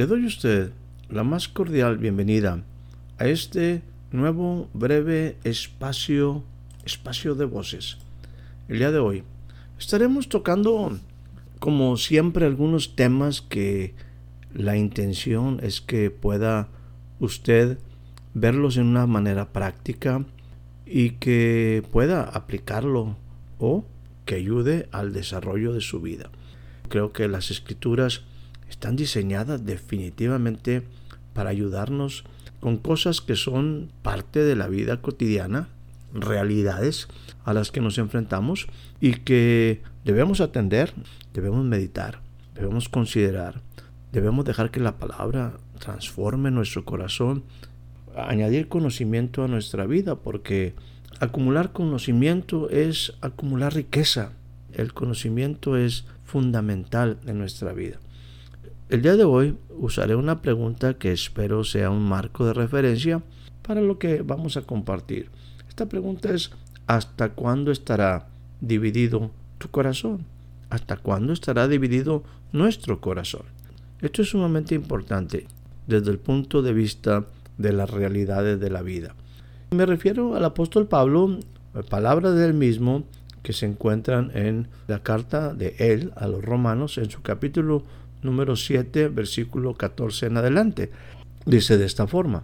Le doy a usted la más cordial bienvenida a este nuevo breve espacio espacio de voces. El día de hoy estaremos tocando como siempre algunos temas que la intención es que pueda usted verlos en una manera práctica y que pueda aplicarlo o que ayude al desarrollo de su vida. Creo que las escrituras están diseñadas definitivamente para ayudarnos con cosas que son parte de la vida cotidiana, realidades a las que nos enfrentamos y que debemos atender, debemos meditar, debemos considerar, debemos dejar que la palabra transforme nuestro corazón, añadir conocimiento a nuestra vida, porque acumular conocimiento es acumular riqueza. El conocimiento es fundamental en nuestra vida. El día de hoy usaré una pregunta que espero sea un marco de referencia para lo que vamos a compartir. Esta pregunta es ¿hasta cuándo estará dividido tu corazón? ¿Hasta cuándo estará dividido nuestro corazón? Esto es sumamente importante desde el punto de vista de las realidades de la vida. Me refiero al apóstol Pablo, palabras del mismo que se encuentran en la carta de él a los romanos en su capítulo número 7, versículo 14 en adelante. Dice de esta forma,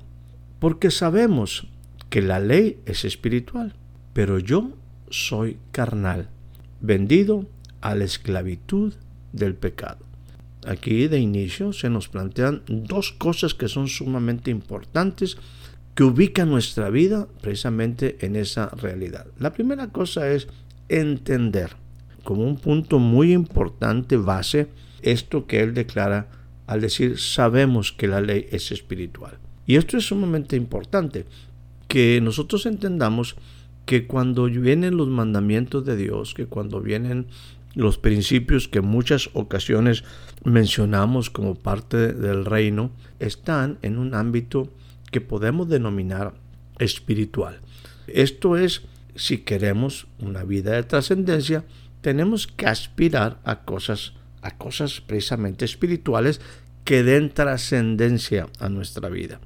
porque sabemos que la ley es espiritual, pero yo soy carnal, vendido a la esclavitud del pecado. Aquí de inicio se nos plantean dos cosas que son sumamente importantes que ubican nuestra vida precisamente en esa realidad. La primera cosa es entender como un punto muy importante base esto que él declara al decir sabemos que la ley es espiritual. Y esto es sumamente importante, que nosotros entendamos que cuando vienen los mandamientos de Dios, que cuando vienen los principios que muchas ocasiones mencionamos como parte del reino, están en un ámbito que podemos denominar espiritual. Esto es, si queremos una vida de trascendencia, tenemos que aspirar a cosas a cosas precisamente espirituales que den trascendencia a nuestra vida.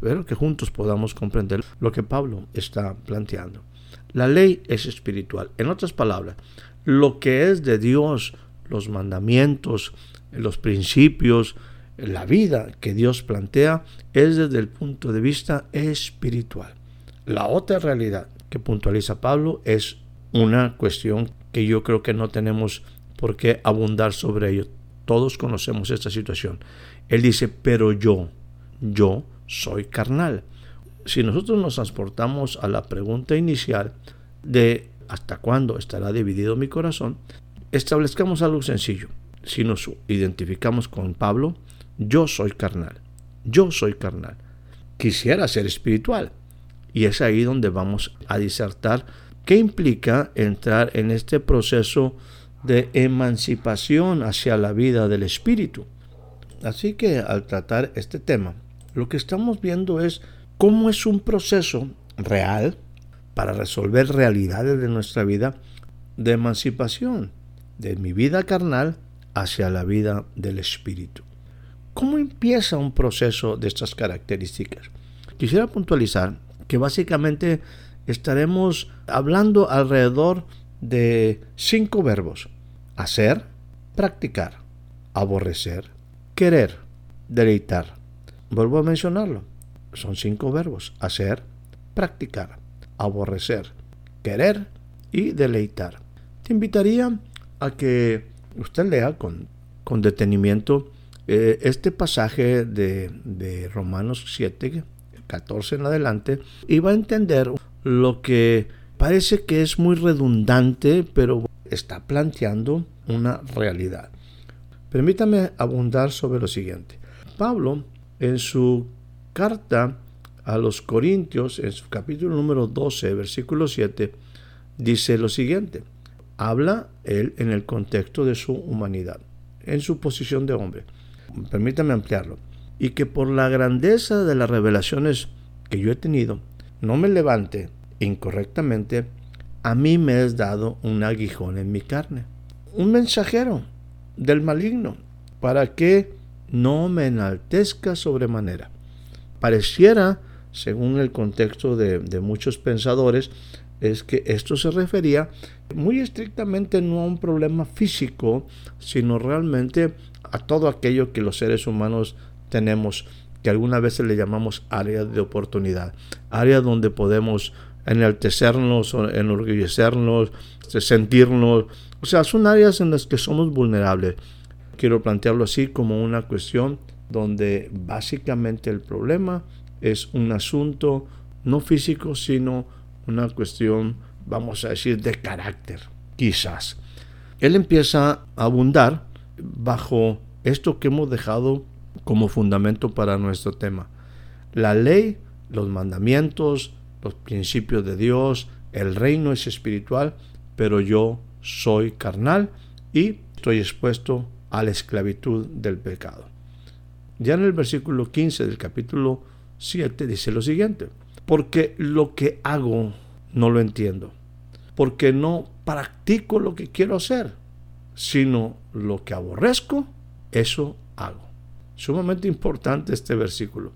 Pero que juntos podamos comprender lo que Pablo está planteando. La ley es espiritual. En otras palabras, lo que es de Dios, los mandamientos, los principios, la vida que Dios plantea es desde el punto de vista espiritual. La otra realidad que puntualiza Pablo es una cuestión que yo creo que no tenemos por qué abundar sobre ello. Todos conocemos esta situación. Él dice, pero yo, yo soy carnal. Si nosotros nos transportamos a la pregunta inicial de hasta cuándo estará dividido mi corazón, establezcamos algo sencillo. Si nos identificamos con Pablo, yo soy carnal. Yo soy carnal. Quisiera ser espiritual. Y es ahí donde vamos a disertar qué implica entrar en este proceso de emancipación hacia la vida del espíritu. Así que al tratar este tema, lo que estamos viendo es cómo es un proceso real para resolver realidades de nuestra vida de emancipación de mi vida carnal hacia la vida del espíritu. ¿Cómo empieza un proceso de estas características? Quisiera puntualizar que básicamente estaremos hablando alrededor de cinco verbos. Hacer, practicar, aborrecer, querer, deleitar. Vuelvo a mencionarlo. Son cinco verbos. Hacer, practicar, aborrecer, querer y deleitar. Te invitaría a que usted lea con, con detenimiento eh, este pasaje de, de Romanos 7, 14 en adelante, y va a entender lo que parece que es muy redundante, pero está planteando una realidad. Permítame abundar sobre lo siguiente. Pablo, en su carta a los Corintios, en su capítulo número 12, versículo 7, dice lo siguiente. Habla él en el contexto de su humanidad, en su posición de hombre. Permítame ampliarlo. Y que por la grandeza de las revelaciones que yo he tenido, no me levante incorrectamente, a mí me es dado un aguijón en mi carne. Un mensajero del maligno, para que no me enaltezca sobremanera. Pareciera, según el contexto de, de muchos pensadores, es que esto se refería muy estrictamente no a un problema físico, sino realmente a todo aquello que los seres humanos tenemos, que algunas veces le llamamos áreas de oportunidad, áreas donde podemos enaltecernos, enorgullecernos, sentirnos, o sea, son áreas en las que somos vulnerables. Quiero plantearlo así como una cuestión donde básicamente el problema es un asunto no físico, sino una cuestión, vamos a decir, de carácter, quizás. Él empieza a abundar bajo esto que hemos dejado como fundamento para nuestro tema. La ley, los mandamientos, los principios de Dios, el reino es espiritual, pero yo soy carnal y estoy expuesto a la esclavitud del pecado. Ya en el versículo 15 del capítulo 7 dice lo siguiente, porque lo que hago no lo entiendo, porque no practico lo que quiero hacer, sino lo que aborrezco, eso hago. Sumamente importante este versículo.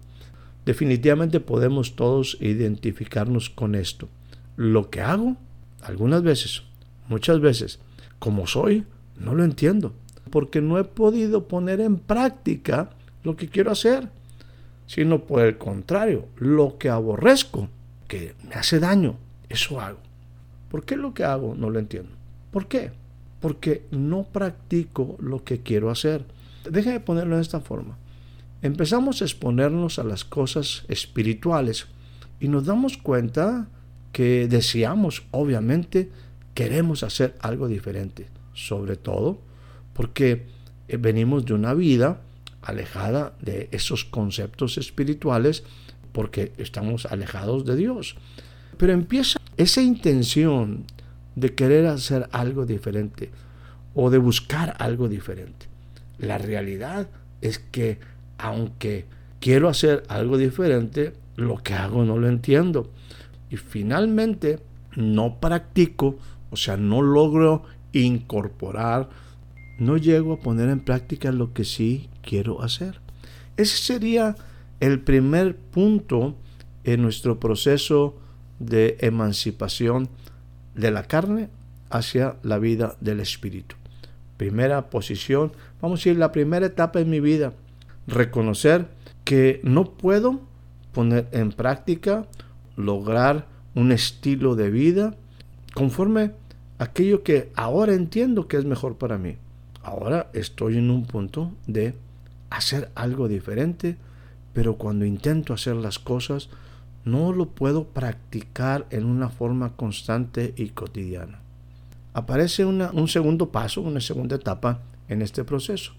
Definitivamente podemos todos identificarnos con esto. Lo que hago, algunas veces, muchas veces, como soy, no lo entiendo, porque no he podido poner en práctica lo que quiero hacer, sino por el contrario, lo que aborrezco, que me hace daño, eso hago. ¿Por qué lo que hago no lo entiendo? ¿Por qué? Porque no practico lo que quiero hacer. Déjame ponerlo de esta forma empezamos a exponernos a las cosas espirituales y nos damos cuenta que deseamos, obviamente, queremos hacer algo diferente, sobre todo porque eh, venimos de una vida alejada de esos conceptos espirituales porque estamos alejados de Dios. Pero empieza esa intención de querer hacer algo diferente o de buscar algo diferente. La realidad es que aunque quiero hacer algo diferente, lo que hago no lo entiendo. Y finalmente no practico, o sea, no logro incorporar, no llego a poner en práctica lo que sí quiero hacer. Ese sería el primer punto en nuestro proceso de emancipación de la carne hacia la vida del espíritu. Primera posición, vamos a decir, la primera etapa en mi vida reconocer que no puedo poner en práctica, lograr un estilo de vida conforme aquello que ahora entiendo que es mejor para mí. Ahora estoy en un punto de hacer algo diferente, pero cuando intento hacer las cosas no lo puedo practicar en una forma constante y cotidiana. Aparece un segundo paso, una segunda etapa en este proceso.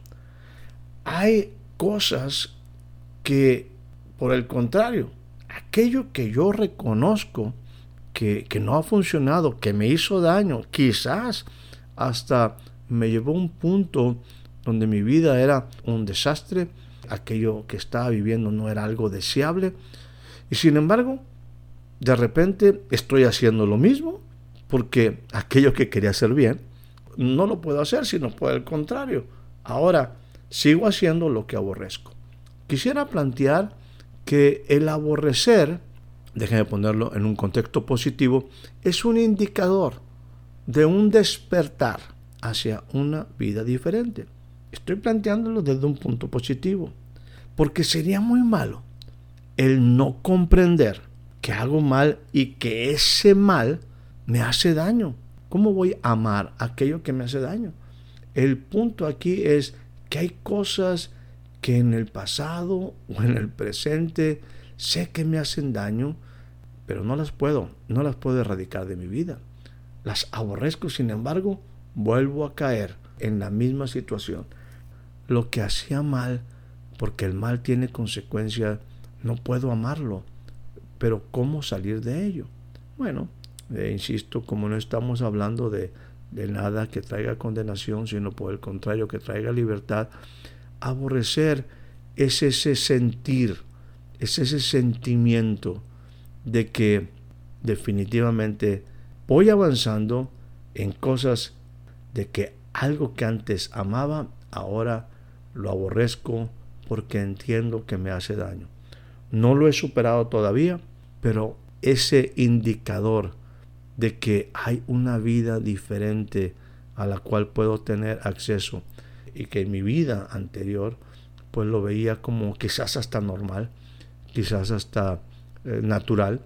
Hay cosas que, por el contrario, aquello que yo reconozco que, no ha funcionado, que me hizo daño, quizás hasta me llevó a un punto donde mi vida era un desastre, aquello que estaba viviendo no era algo deseable, y sin embargo, de repente estoy haciendo lo mismo, porque aquello que quería hacer bien, no lo puedo hacer, sino por el contrario. Ahora sigo haciendo lo que aborrezco. Quisiera plantear que el aborrecer, déjenme ponerlo en un contexto positivo, es un indicador de un despertar hacia una vida diferente. Estoy planteándolo desde un punto positivo, porque sería muy malo el no comprender que hago mal y que ese mal me hace daño. ¿Cómo voy a amar aquello que me hace daño? El punto aquí es que hay cosas que en el pasado o en el presente sé que me hacen daño, pero no las puedo, no las puedo erradicar de mi vida. Las aborrezco, sin embargo, vuelvo a caer en la misma situación. Lo que hacía mal, porque el mal tiene consecuencias, no puedo amarlo. Pero ¿cómo salir de ello? Bueno, eh, insisto, como no estamos hablando de, de nada que traiga condenación, sino por el contrario, que traiga libertad, aborrecer es ese sentir, es ese sentimiento de que definitivamente voy avanzando en cosas de que algo que antes amaba, ahora lo aborrezco porque entiendo que me hace daño. No lo he superado todavía, pero ese indicador de que hay una vida diferente a la cual puedo tener acceso y que en mi vida anterior pues lo veía como quizás hasta normal, quizás hasta eh, natural,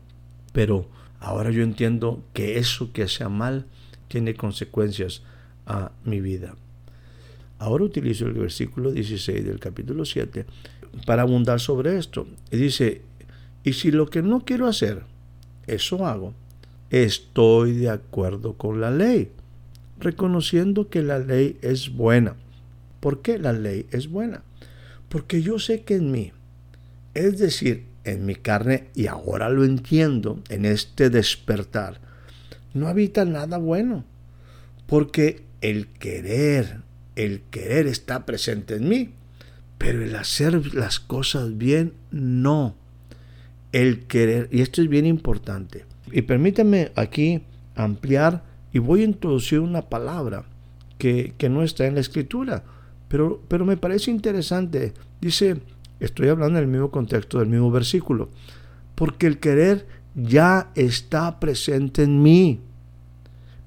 pero ahora yo entiendo que eso que sea mal tiene consecuencias a mi vida. Ahora utilizo el versículo 16 del capítulo 7 para abundar sobre esto. Y dice, y si lo que no quiero hacer, eso hago, estoy de acuerdo con la ley, reconociendo que la ley es buena. ¿Por qué la ley es buena? Porque yo sé que en mí, es decir, en mi carne, y ahora lo entiendo, en este despertar, no habita nada bueno. Porque el querer, el querer está presente en mí, pero el hacer las cosas bien, no. El querer, y esto es bien importante. Y permítame aquí ampliar y voy a introducir una palabra que, que no está en la escritura, pero, pero me parece interesante. Dice, estoy hablando en el mismo contexto del mismo versículo, porque el querer ya está presente en mí,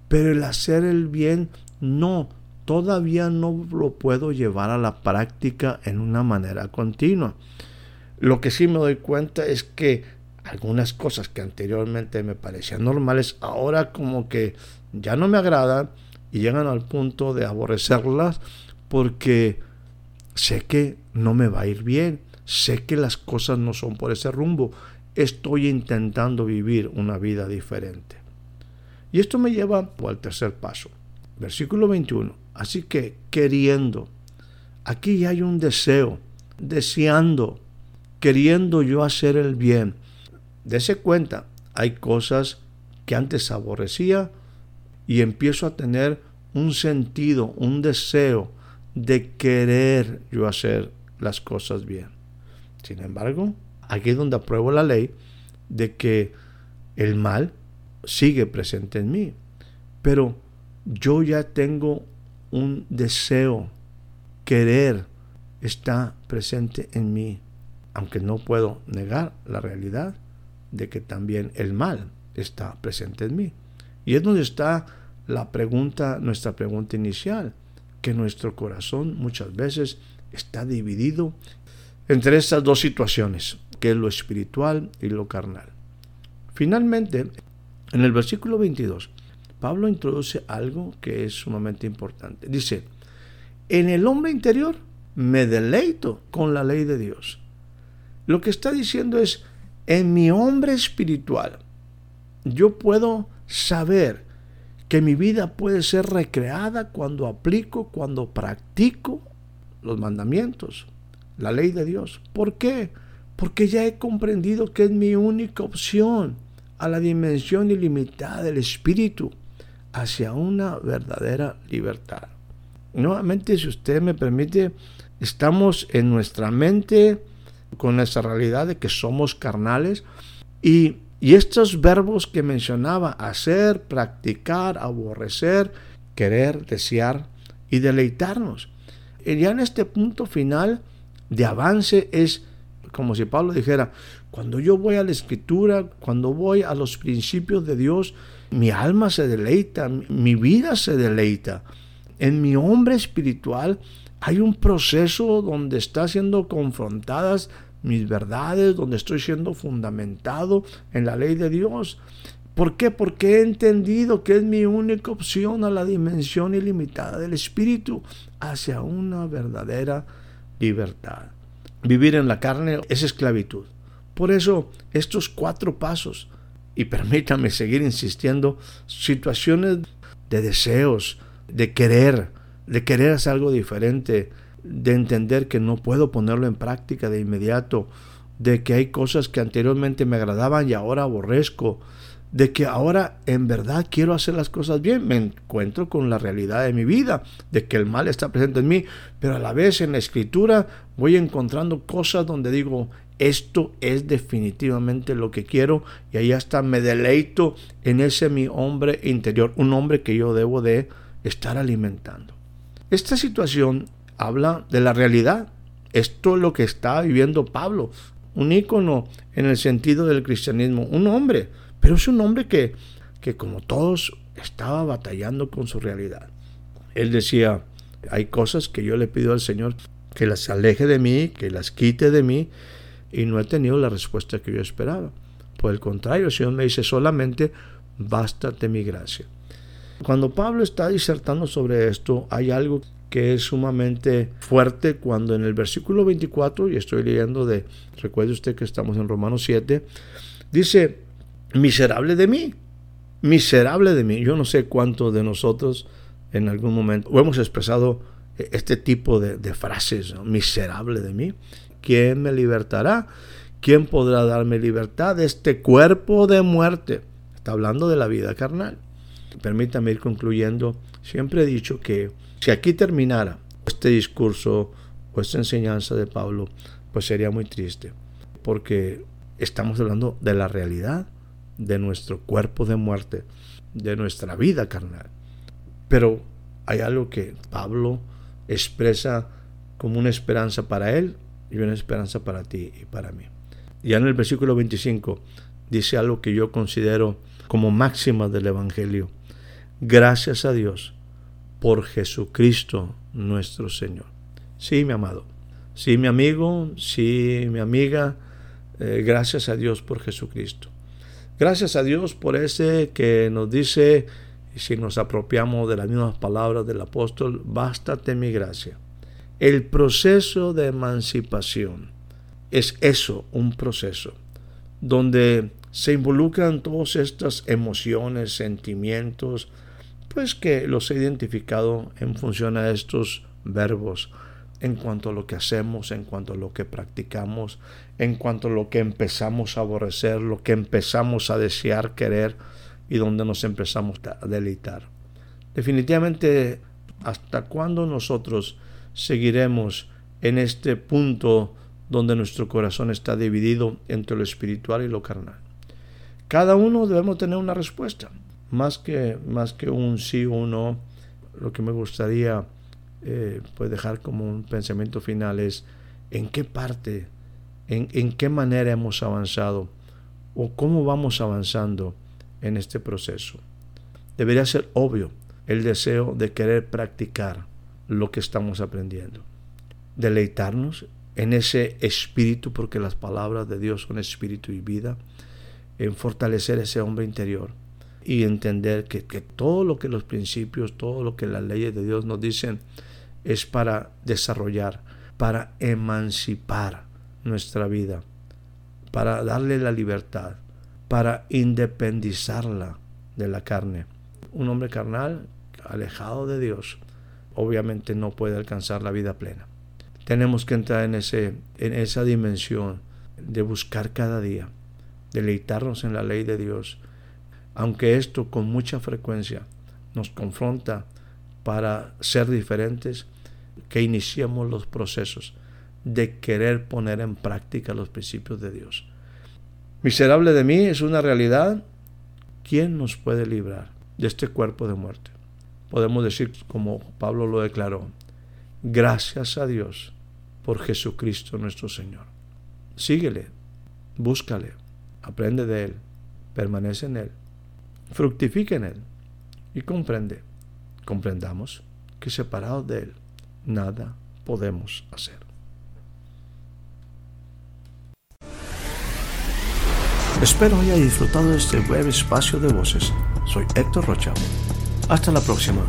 pero el hacer el bien no, todavía no lo puedo llevar a la práctica en una manera continua. Lo que sí me doy cuenta es que algunas cosas que anteriormente me parecían normales, ahora como que ya no me agradan y llegan al punto de aborrecerlas porque sé que no me va a ir bien, sé que las cosas no son por ese rumbo, estoy intentando vivir una vida diferente. Y esto me lleva al tercer paso, versículo 21. Así que queriendo, aquí hay un deseo, deseando, queriendo yo hacer el bien. Dese cuenta, hay cosas que antes aborrecía y empiezo a tener un sentido, un deseo, de querer yo hacer las cosas bien. Sin embargo, aquí es donde apruebo la ley de que el mal sigue presente en mí. Pero yo ya tengo un deseo, querer está presente en mí, aunque no puedo negar la realidad de que también el mal está presente en mí. Y es donde está la pregunta, nuestra pregunta inicial que nuestro corazón muchas veces está dividido entre estas dos situaciones, que es lo espiritual y lo carnal. Finalmente, en el versículo 22, Pablo introduce algo que es sumamente importante. Dice, en el hombre interior me deleito con la ley de Dios. Lo que está diciendo es, en mi hombre espiritual, yo puedo saber que mi vida puede ser recreada cuando aplico, cuando practico los mandamientos, la ley de Dios. ¿Por qué? Porque ya he comprendido que es mi única opción a la dimensión ilimitada del espíritu hacia una verdadera libertad. Nuevamente, si usted me permite, estamos en nuestra mente con esa realidad de que somos carnales y y estos verbos que mencionaba, hacer, practicar, aborrecer, querer, desear y deleitarnos. Y ya en este punto final de avance es como si Pablo dijera, cuando yo voy a la escritura, cuando voy a los principios de Dios, mi alma se deleita, mi vida se deleita. En mi hombre espiritual hay un proceso donde está siendo confrontadas mis verdades, donde estoy siendo fundamentado en la ley de Dios. ¿Por qué? Porque he entendido que es mi única opción a la dimensión ilimitada del Espíritu hacia una verdadera libertad. Vivir en la carne es esclavitud. Por eso, estos cuatro pasos, y permítame seguir insistiendo, situaciones de deseos, de querer, de querer hacer algo diferente, de entender que no puedo ponerlo en práctica de inmediato, de que hay cosas que anteriormente me agradaban y ahora aborrezco, de que ahora en verdad quiero hacer las cosas bien, me encuentro con la realidad de mi vida, de que el mal está presente en mí, pero a la vez en la escritura voy encontrando cosas donde digo, esto es definitivamente lo que quiero y ahí hasta me deleito en ese mi hombre interior, un hombre que yo debo de estar alimentando. Esta situación habla de la realidad. Esto es lo que está viviendo Pablo, un ícono en el sentido del cristianismo, un hombre pero es un hombre que, que como todos estaba batallando con su realidad. Él decía, hay cosas que yo le pido al Señor que las aleje de mí, que las quite de mí, y no he tenido la respuesta que yo esperaba. Por el contrario, el Señor me dice solamente, bástate mi gracia. Cuando Pablo está disertando sobre esto, hay algo que es sumamente fuerte cuando en el versículo 24, y estoy leyendo de, recuerde usted que estamos en Romanos 7, dice, miserable de mí, miserable de mí. Yo no sé cuántos de nosotros en algún momento hemos expresado este tipo de, frases, miserable de mí. ¿Quién me libertará? ¿Quién podrá darme libertad de este cuerpo de muerte? Está hablando de la vida carnal. Permítame ir concluyendo. Siempre he dicho que si aquí terminara este discurso o esta enseñanza de Pablo, pues sería muy triste, porque estamos hablando de la realidad de nuestro cuerpo de muerte, de nuestra vida carnal. Pero hay algo que Pablo expresa como una esperanza para él y una esperanza para ti y para mí. Ya en el versículo 25 dice algo que yo considero como máxima del Evangelio. Gracias a Dios por Jesucristo nuestro Señor. Sí, mi amado. Sí, mi amigo. Sí, mi amiga. Eh, gracias a Dios por Jesucristo. Gracias a Dios por ese que nos dice, si nos apropiamos de las mismas palabras del apóstol, bástate mi gracia. El proceso de emancipación es eso, un proceso, donde se involucran todas estas emociones, sentimientos, pues que los he identificado en función a estos verbos en cuanto a lo que hacemos, en cuanto a lo que practicamos, en cuanto a lo que empezamos a aborrecer, lo que empezamos a desear, querer y donde nos empezamos a deleitar. Definitivamente, ¿hasta cuándo nosotros seguiremos en este punto donde nuestro corazón está dividido entre lo espiritual y lo carnal? Cada uno debemos tener una respuesta, más que, más que un sí o no. Lo que me gustaría eh, pues dejar como un pensamiento final es en qué parte, en, en qué manera hemos avanzado o cómo vamos avanzando en este proceso. Debería ser obvio el deseo de querer practicar lo que estamos aprendiendo. Deleitarnos en ese espíritu, porque las palabras de Dios son espíritu y vida, en fortalecer ese hombre interior y entender que, que todo lo que los principios, todo lo que las leyes de Dios nos dicen, es para desarrollar, para emancipar nuestra vida, para darle la libertad, para independizarla de la carne. Un hombre carnal, alejado de Dios, obviamente no puede alcanzar la vida plena. Tenemos que entrar en, ese, en esa dimensión de buscar cada día, deleitarnos en la ley de Dios, aunque esto con mucha frecuencia nos confronta para ser diferentes, que iniciemos los procesos de querer poner en práctica los principios de Dios. Miserable de mí es una realidad. ¿Quién nos puede librar de este cuerpo de muerte? Podemos decir, como Pablo lo declaró, gracias a Dios por Jesucristo nuestro Señor. Síguele, búscale, aprende de Él, permanece en Él, fructifica en Él y comprende comprendamos que separados de Él nada podemos hacer. Espero haya disfrutado de este breve espacio de voces. Soy Héctor Rocha. Hasta la próxima.